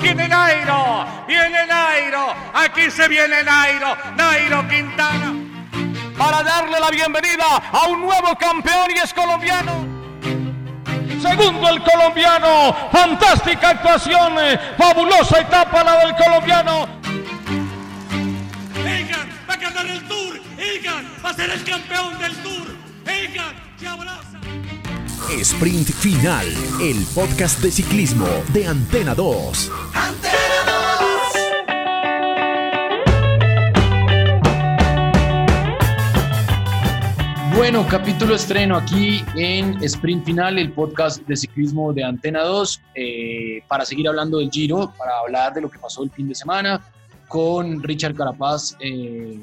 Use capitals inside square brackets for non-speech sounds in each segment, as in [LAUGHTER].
Viene Nairo, viene Nairo, aquí se viene Nairo, Nairo Quintana. Para darle la bienvenida a un nuevo campeón y es colombiano. Segundo el colombiano, fantástica actuación, eh, fabulosa etapa la del colombiano. Egan va a ganar el Tour, Egan va a ser el campeón del Tour, Egan. Sprint Final, el podcast de ciclismo de Antena 2. Bueno, capítulo estreno aquí en Sprint Final, el podcast de ciclismo de Antena 2, eh, para seguir hablando del Giro, para hablar de lo que pasó el fin de semana, con Richard Carapaz eh,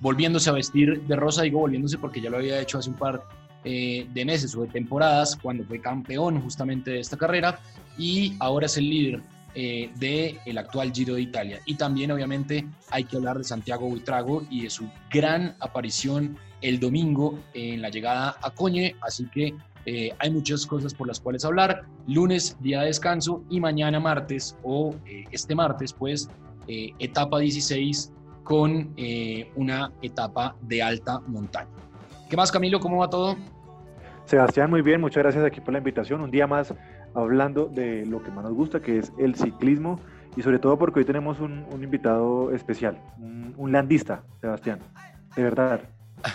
volviéndose a vestir de rosa, digo volviéndose porque ya lo había hecho hace un par eh, de meses o de temporadas, cuando fue campeón justamente de esta carrera, y ahora es el líder eh, del actual Giro de Italia. Y también obviamente hay que hablar de Santiago Buitrago y de su gran aparición el domingo en la llegada a Coñe, así que eh, hay muchas cosas por las cuales hablar. Lunes, día de descanso, y mañana martes o eh, este martes, pues, eh, etapa 16 con eh, una etapa de alta montaña. ¿Qué más, Camilo? ¿Cómo va todo? Sebastián, muy bien, muchas gracias aquí por la invitación. Un día más hablando de lo que más nos gusta, que es el ciclismo, y sobre todo porque hoy tenemos un, un invitado especial, un, un landista, Sebastián, de verdad. [LAUGHS]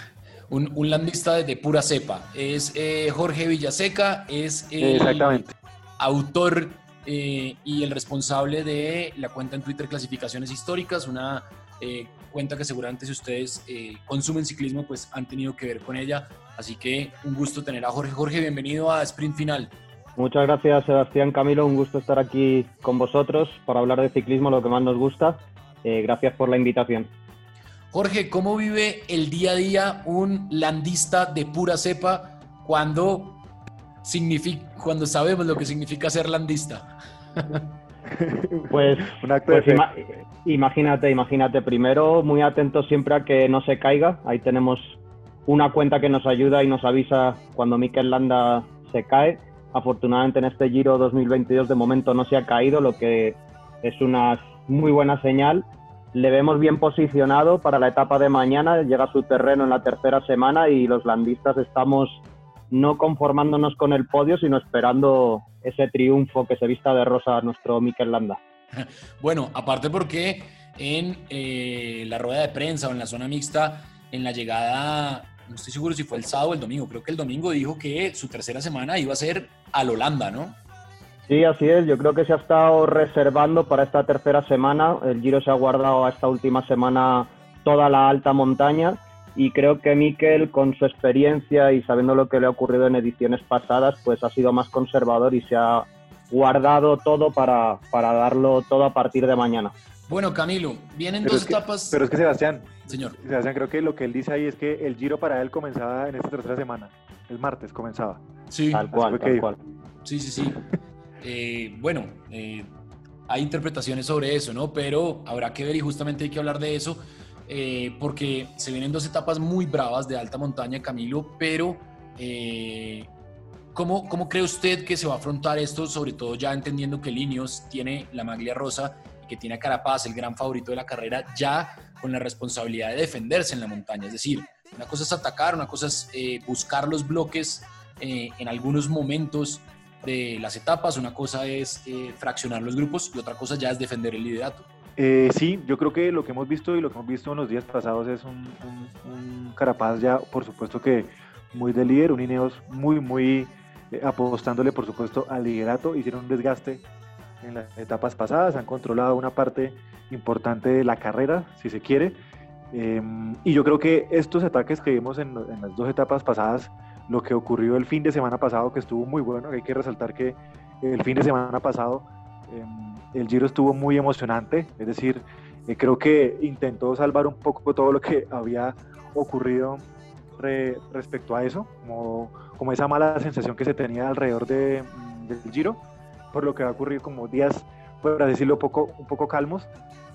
Un, un landista de, de pura cepa. Es eh, Jorge Villaseca, es el Exactamente. autor eh, y el responsable de la cuenta en Twitter Clasificaciones Históricas, una eh, cuenta que seguramente si ustedes eh, consumen ciclismo, pues han tenido que ver con ella. Así que un gusto tener a Jorge. Jorge, bienvenido a Sprint Final. Muchas gracias, Sebastián Camilo. Un gusto estar aquí con vosotros para hablar de ciclismo, lo que más nos gusta. Eh, gracias por la invitación. Jorge, ¿cómo vive el día a día un landista de pura cepa cuando, significa, cuando sabemos lo que significa ser landista? [LAUGHS] Pues, [LAUGHS] Un acto de pues fe. ima- imagínate, imagínate. Primero, muy atentos siempre a que no se caiga. Ahí tenemos una cuenta que nos ayuda y nos avisa cuando Mikel Landa se cae. Afortunadamente en este Giro 2022 de momento no se ha caído, lo que es una muy buena señal. Le vemos bien posicionado para la etapa de mañana, llega a su terreno en la tercera semana y los landistas estamos no conformándonos con el podio, sino esperando ese triunfo que se vista de rosa a nuestro Mikel Landa. [LAUGHS] Bueno, aparte porque en eh, la rueda de prensa o en la zona mixta, en la llegada, no estoy seguro si fue el sábado o el domingo, creo que el domingo dijo que su tercera semana iba a ser al Holanda, ¿no? Sí, así es. Yo creo que se ha estado reservando para esta tercera semana. El Giro se ha guardado a esta última semana toda la alta montaña y creo que Mikel, con su experiencia y sabiendo lo que le ha ocurrido en ediciones pasadas, pues ha sido más conservador y se ha guardado todo para, para darlo todo a partir de mañana. Bueno, Camilo, vienen Pero dos es, que, etapas. pero es que Sebastián, Señor, Sebastián, creo que lo que él dice ahí es que el giro para él comenzaba en esta tercera semana. El martes comenzaba. sí, Tal cual, fue que tal dijo. cual. sí, sí, sí. Eh, bueno, eh, hay interpretaciones sobre eso, ¿no? Pero habrá que ver y justamente hay que hablar de eso, eh, porque se vienen dos etapas muy bravas de alta montaña, Camilo, pero eh, ¿cómo, ¿cómo cree usted que se va a afrontar esto, sobre todo ya entendiendo que Linios tiene la maglia rosa y que tiene a Carapaz, el gran favorito de la carrera, ya con la responsabilidad de defenderse en la montaña? Es decir, una cosa es atacar, una cosa es eh, buscar los bloques eh, en algunos momentos de las etapas, una cosa es eh, fraccionar los grupos y otra cosa ya es defender el liderato. Eh, sí, yo creo que lo que hemos visto y lo que hemos visto en los días pasados es un, Carapaz ya, por supuesto que muy de líder, un Ineos muy, muy eh, apostándole, por supuesto, al liderato. Hicieron un desgaste en las etapas pasadas, han controlado una parte importante de la carrera, si se quiere. Eh, y yo creo que estos ataques que vimos en, en las dos etapas pasadas, lo que ocurrió el fin de semana pasado, que estuvo muy bueno, hay que resaltar que el fin de semana pasado Em, el Giro estuvo muy emocionante, es decir, eh, creo que intentó salvar un poco todo lo que [LAUGHS] había ocurrido respecto a eso, como, como, esa mala sensación que se tenía alrededor de, mm, del Giro, por lo que ha ocurrido como días, por decirlo, poco, un poco calmos.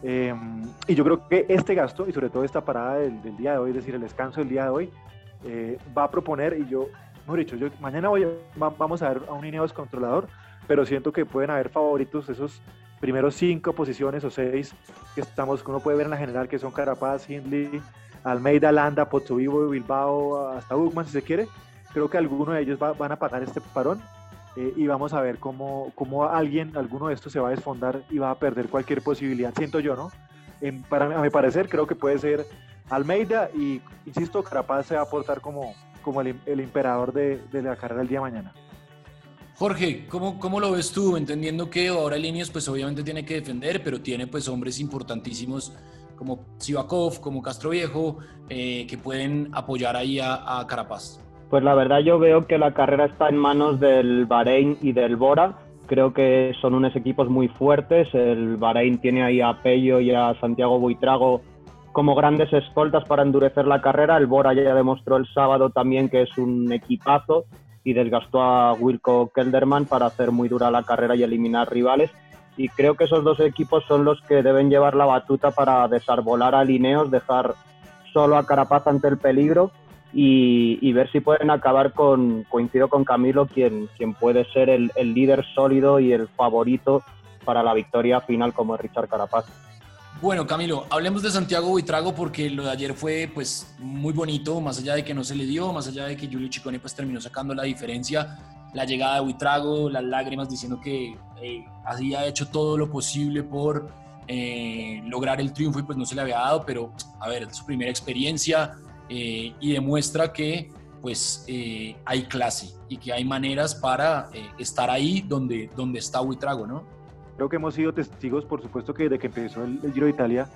Em, y yo creo que este gasto, y sobre todo esta parada del, del, día de hoy, es decir, el descanso del día de hoy, eh, va a proponer, y yo, mejor dicho, yo, mañana voy vamos a ver a un Ineos controlador, pero siento que pueden haber favoritos esos primeros cinco posiciones o seis que estamos, uno puede ver en la general, que son Carapaz, Hindley, Almeida, Landa, Vivo, Bilbao, hasta Bugman si se quiere. Creo que alguno de ellos van a pagar este parón eh, y vamos a ver cómo, cómo, alguien, alguno de estos se va a desfondar y va a perder cualquier posibilidad, siento yo, ¿no? para, a mi parecer, creo que puede ser Almeida y, insisto, Carapaz se va a aportar como, como el, el imperador de, de, la carrera el día de mañana. Jorge, ¿cómo, ¿cómo, lo ves tú? Entendiendo que ahora Líneas pues obviamente tiene que defender, pero tiene pues hombres importantísimos como Sivakov, como Castro Viejo, eh, que pueden apoyar ahí a, a, Carapaz. Pues la verdad yo veo que la carrera está en manos del Bahrein y del Bora. Creo que son unos equipos muy fuertes. El Bahrein tiene ahí a Pello y a Santiago Buitrago como grandes escoltas para endurecer la carrera. El Bora ya demostró el sábado también que es un equipazo y desgastó a Wilco Kelderman para hacer muy dura la carrera y eliminar rivales. Y creo que esos dos equipos son los que deben llevar la batuta para desarbolar a Lineos, dejar solo a Carapaz ante el peligro y, ver si pueden acabar con, coincido con Camilo, quien, quien puede ser el, el líder sólido y el favorito para la victoria final como es Richard Carapaz. Bueno, Camilo, hablemos de Santiago Buitrago porque lo de ayer fue pues muy bonito, más allá de que no se le dio, más allá de que Julio Chicone pues terminó sacando la diferencia, la llegada de Buitrago, las lágrimas diciendo que eh, había hecho todo lo posible por eh, lograr el triunfo y pues no se le había dado, pero a ver, su primera experiencia eh, y demuestra que pues eh, hay clase y que hay maneras para estar ahí donde, donde está Buitrago, ¿no? Creo que hemos sido testigos, por supuesto, que desde que empezó el, Giro de Italia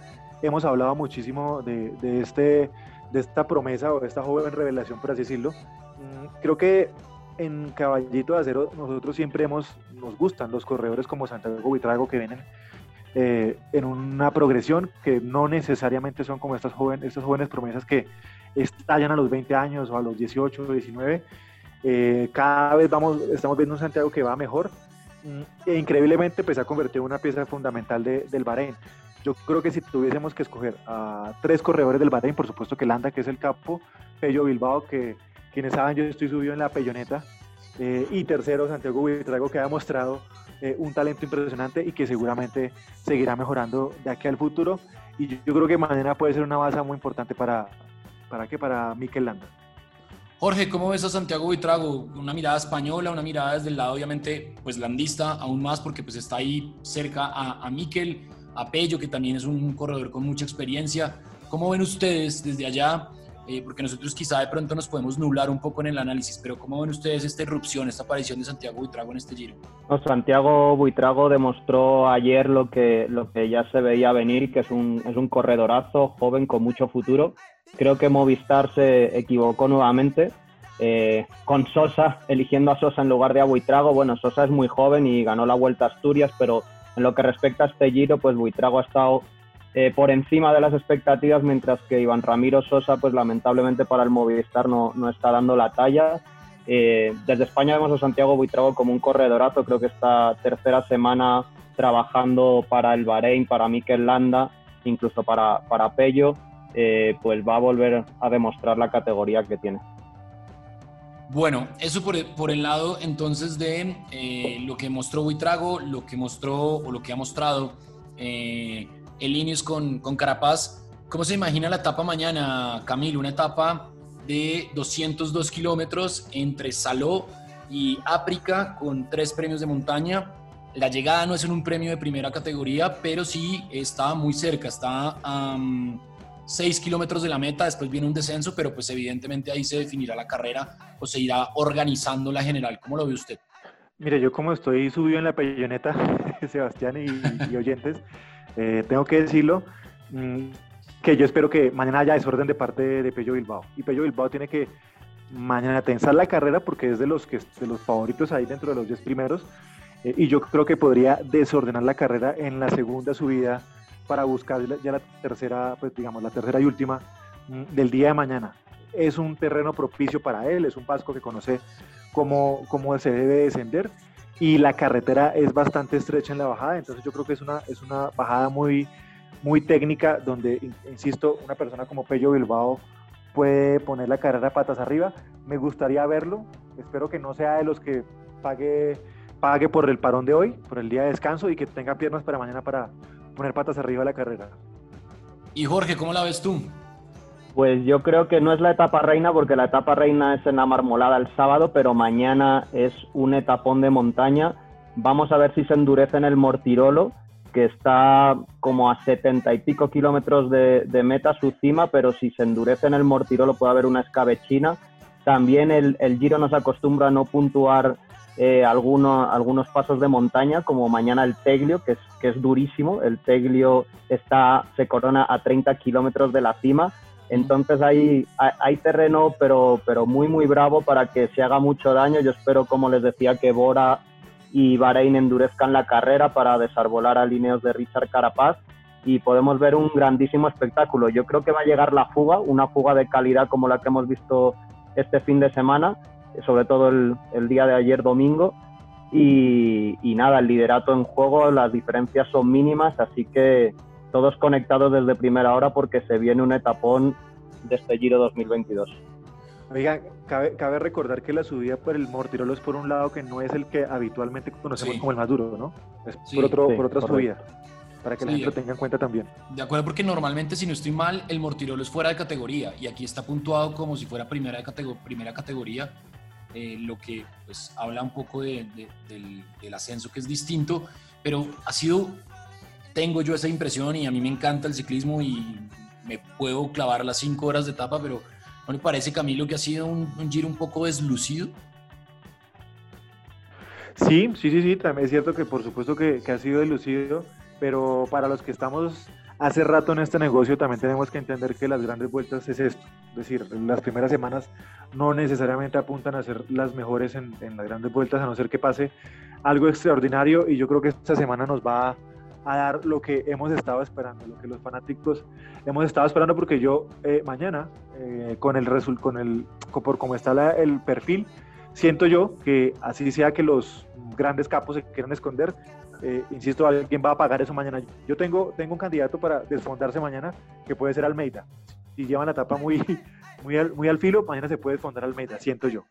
hemos hablado muchísimo de, este, de esta promesa o de esta joven revelación, por así decirlo. Mm, creo que en Caballito de Acero nosotros siempre hemos, nos gustan los corredores como Santiago Buitrago que vienen eh, en una progresión que no necesariamente son como estas, jóvenes estas jóvenes promesas que estallan a los 20 años o a los 18 o 19. Eh, cada vez vamos, estamos viendo un Santiago que va mejor e increíblemente pues, se ha convertido en una pieza fundamental del Bahrein. Yo creo que si tuviésemos que escoger a tres corredores del Bahrein, por supuesto que Landa, que es el capo, Pello Bilbao, que quienes saben yo estoy subido en la Pelloneta, eh, y tercero Santiago Buitrago, que ha demostrado eh, un talento impresionante y que seguramente seguirá mejorando de aquí al futuro. Y yo, yo creo que mañana puede ser una base muy importante para, ¿para qué? Para Mikel Landa. Jorge, ¿cómo ves a Santiago Buitrago? Una mirada española, una mirada desde el lado, obviamente, pues landista, aún más porque pues está ahí cerca a, a Miquel, a Pello, que también es un corredor con mucha experiencia. ¿Cómo ven ustedes desde allá? Eh, porque nosotros quizá de pronto nos podemos nublar un poco en el análisis, pero ¿cómo ven ustedes esta irrupción, esta aparición de Santiago Buitrago en este giro? Santiago Buitrago demostró ayer lo que, lo que ya se veía venir, que es un, es un corredorazo joven con mucho futuro Creo que Movistar se equivocó nuevamente eh, con Sosa, eligiendo a Sosa en lugar de a Buitrago. Bueno, Sosa es muy joven y ganó la Vuelta a Asturias, pero en lo que respecta a este giro, pues Buitrago ha estado eh, por encima de las expectativas, mientras que Iván Ramiro Sosa, pues lamentablemente para el Movistar no, no está dando la talla. Eh, desde España vemos a Santiago Buitrago como un corredorazo, creo que esta tercera semana trabajando para el Bahrein, para Mikel Landa, incluso para, para Pello. Eh, pues va a volver a demostrar la categoría que tiene. Bueno, eso por, por el lado entonces de eh, lo que mostró Buitrago, lo que mostró o lo que ha mostrado eh, el Ineos con, con Carapaz. ¿Cómo se imagina la etapa mañana, Camilo? Una etapa de 202 kilómetros entre Saló y África con tres premios de montaña. La llegada no es en un premio de primera categoría, pero sí está muy cerca, está a 6 kilómetros de la meta, después viene un descenso, pero pues evidentemente ahí se definirá la carrera o se irá organizando la general. ¿Cómo lo ve usted? Mire, yo como estoy subido en la pelloneta, [LAUGHS] Sebastián y, oyentes, eh, tengo que decirlo, mm, que yo espero que mañana haya desorden de parte de, Pello Bilbao. Y Pello Bilbao tiene que mañana tensar la carrera porque es de los, que, de los favoritos ahí dentro de los 10 primeros eh, y yo creo que podría desordenar la carrera en la segunda subida para buscar ya la tercera, pues digamos, la tercera y última mm, del día de mañana. Es un terreno propicio para él, es un pasco que conoce cómo, cómo se debe descender y la carretera es bastante estrecha en la bajada, entonces yo creo que es una, es una bajada muy, muy técnica donde, insisto, una persona como Pello Bilbao puede poner la carrera patas arriba. Me gustaría verlo, espero que no sea de los que pague, pague por el parón de hoy, por el día de descanso y que tenga piernas para mañana para poner patas arriba la carrera. Y Jorge, ¿cómo la ves tú? Pues yo creo que no es la etapa reina porque la etapa reina es en la marmolada el sábado, pero mañana es un etapón de montaña. Vamos a ver si se endurece en el Mortirolo, que está como a setenta y pico kilómetros de, meta su cima, pero si se endurece en el Mortirolo puede haber una escabechina. También el, el Giro nos acostumbra a no puntuar eh, algunos, algunos pasos de montaña, como mañana el Teglio, que es, que es durísimo. El Teglio está, se corona a 30 kilómetros de la cima entonces hay, hay, terreno, pero, pero muy, muy bravo para que se haga mucho daño. Yo espero, como les decía, que Bora y Bahrein endurezcan la carrera para desarbolar a líneas de Richard Carapaz y podemos ver un grandísimo espectáculo. Yo creo que va a llegar la fuga, una fuga de calidad como la que hemos visto este fin de semana, sobre todo el, el día de ayer domingo. Y nada, el liderato en juego, las diferencias son mínimas, así que todos conectados desde primera hora porque se viene un etapón de este Giro 2022. Oiga, cabe, cabe, recordar que la subida por el Mortirolo es por un lado que no es el que habitualmente conocemos como el Maduro, ¿no? Es por, otro, por otra subida, para que la gente lo tenga en cuenta también. De acuerdo, porque normalmente, si no estoy mal, el Mortirolo es fuera de categoría y aquí está puntuado como si fuera primera, de primera categoría, eh, lo que pues habla un poco del, del ascenso que es distinto, pero ha sido tengo yo esa impresión y a mí me encanta el ciclismo y me puedo clavar las cinco horas de etapa, pero ¿no le parece, Camilo, que ha sido un, giro un poco deslucido? Sí, sí, sí, sí, también es cierto que por supuesto que, que ha sido deslucido, pero para los que estamos hace rato en este negocio también tenemos que entender que las grandes vueltas es esto. Es decir, las primeras semanas no necesariamente apuntan a ser las mejores en, en, las grandes vueltas, a no ser que pase algo extraordinario. Y yo creo que esta semana nos va a dar lo que hemos estado esperando, lo que los fanáticos hemos estado esperando, porque yo eh, mañana, eh, con el con el por cómo está el perfil, siento yo que así sea que los grandes capos se quieran esconder, eh, insisto, alguien va a pagar eso mañana. Yo tengo, tengo un candidato para desfondarse mañana, que puede ser Almeida. Si llevan la tapa muy, [LAUGHS] muy, al, muy al filo, mañana se puede desfondar Almeida, siento yo.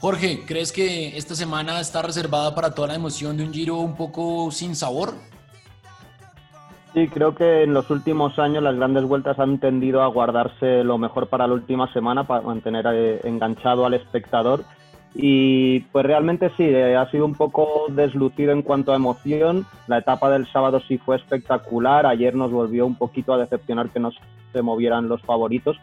Jorge, ¿crees que esta semana está reservada para toda la emoción de un giro un poco sin sabor? Sí, creo que en los últimos años las grandes vueltas han tendido a guardarse lo mejor para la última semana, para mantener eh, enganchado al espectador. Y pues realmente sí, eh, ha sido un poco deslucido en cuanto a emoción. La etapa del sábado sí fue espectacular. Ayer nos volvió un poquito a decepcionar que no se movieran los favoritos,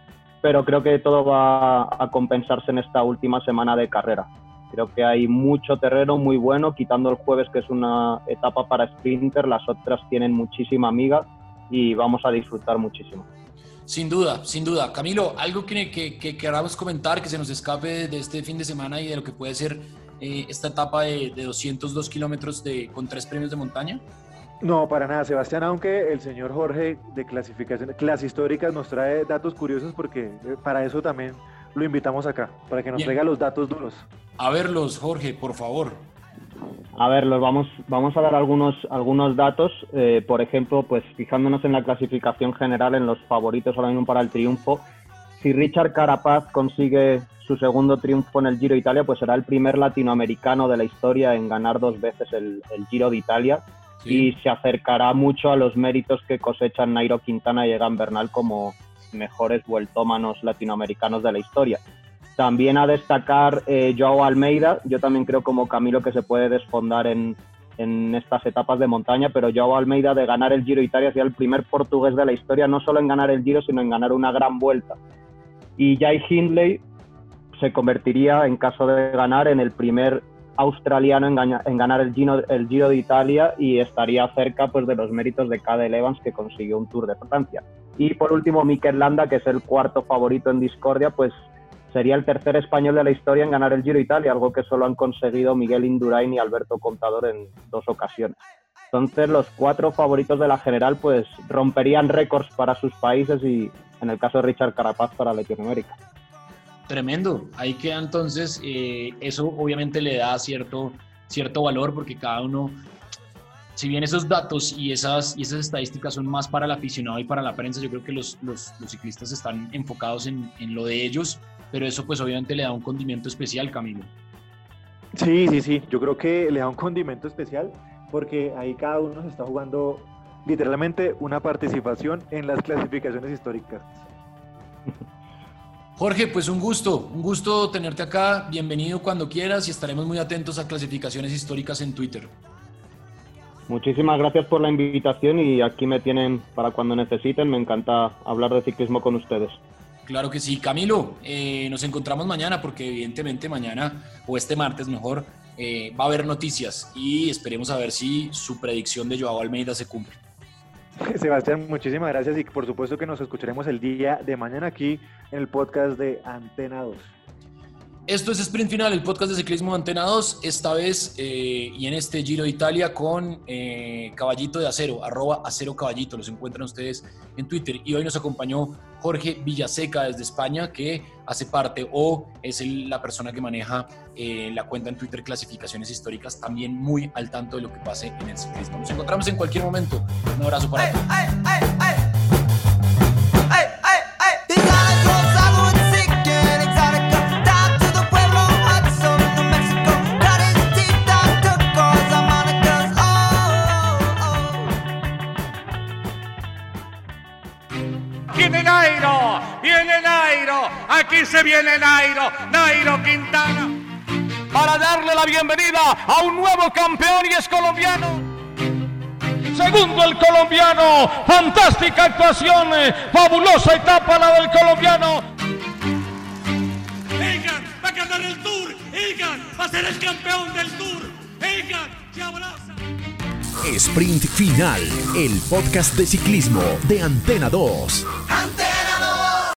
pero creo que todo va a compensarse en esta última semana de carrera. Creo que hay mucho terreno muy bueno, quitando el jueves que es una etapa para sprinter, las otras tienen muchísima amiga y vamos a disfrutar muchísimo. Sin duda, sin duda. Camilo, algo que, que, queramos comentar, que se nos escape de este fin de semana y de lo que puede ser eh, esta etapa de, de 202 kilómetros con tres premios de montaña. No, para nada, Sebastián, aunque el señor Jorge de clasificación, clases históricas nos trae datos curiosos porque eh, para eso también lo invitamos acá, para que nos traiga los datos duros. A verlos, Jorge, por favor. A ver, los vamos, vamos a dar algunos, algunos datos. Eh, por ejemplo, pues fijándonos en la clasificación general, en los favoritos ahora mismo para el triunfo. Si Richard Carapaz consigue su segundo triunfo en el Giro de Italia, pues será el primer latinoamericano de la historia en ganar dos veces el, Giro de Italia y se acercará mucho a los méritos que cosechan Nairo Quintana y Egan Bernal como mejores vueltómanos latinoamericanos de la historia. También a destacar eh, Joao Almeida, yo también creo como Camilo que se puede desfondar en, en estas etapas de montaña, pero Joao Almeida de ganar el Giro Italia sería el primer portugués de la historia, no solo en ganar el Giro, sino en ganar una gran vuelta. Y Jai Hindley se convertiría, en caso de ganar, en el primer australiano en, ganar el Giro, el Giro de Italia y estaría cerca pues, de los méritos de Cadel Evans que consiguió un Tour de Francia. Y por último, Mikel Landa, que es el cuarto favorito en discordia, pues sería el tercer español de la historia en ganar el Giro Italia, algo que solo han conseguido Miguel Indurain y Alberto Contador en dos ocasiones. Entonces los cuatro favoritos de la general pues romperían récords para sus países y en el caso de Richard Carapaz para Latinoamérica. Tremendo. Ahí queda entonces, eh, eso obviamente le da cierto, cierto valor porque cada uno, si bien esos datos y esas, y esas estadísticas son más para el aficionado y para la prensa, yo creo que los, los, los ciclistas están enfocados en, en, lo de ellos, pero eso pues obviamente le da un condimento especial, Camilo. Sí, sí, sí, yo creo que le da un condimento especial porque ahí cada uno se está jugando literalmente una participación en las clasificaciones históricas. [LAUGHS] Jorge, pues un gusto, un gusto tenerte acá. Bienvenido cuando quieras y estaremos muy atentos a clasificaciones históricas en Twitter. Muchísimas gracias por la invitación y aquí me tienen para cuando necesiten. Me encanta hablar de ciclismo con ustedes. Claro que sí. Camilo, eh, nos encontramos mañana porque evidentemente mañana o este martes mejor eh, va a haber noticias y esperemos a ver si su predicción de Joao Almeida se cumple. [LAUGHS] Sebastián, muchísimas gracias y por supuesto que nos escucharemos el día de mañana aquí en el podcast de Antena 2. Esto es Sprint Final, el podcast de ciclismo de Antena 2, esta vez eh, y en este Giro de Italia con eh, Caballito de Acero, arroba Acero Caballito, los encuentran ustedes en Twitter. Y hoy nos acompañó Jorge Villaseca desde España, que hace parte o es la persona que maneja eh, la cuenta en Twitter Clasificaciones Históricas, también muy al tanto de lo que pase en el ciclismo. Nos encontramos en cualquier momento. Un abrazo para todos. Viene Nairo, viene Nairo, aquí se viene Nairo, Nairo Quintana. Para darle la bienvenida a un nuevo campeón y es colombiano. Segundo el colombiano, fantástica actuación, fabulosa etapa la del colombiano. Egan va a ganar el Tour, Egan va a ser el campeón del Tour, Egan. Sprint Final, el podcast de ciclismo de Antena 2.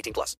18 plus.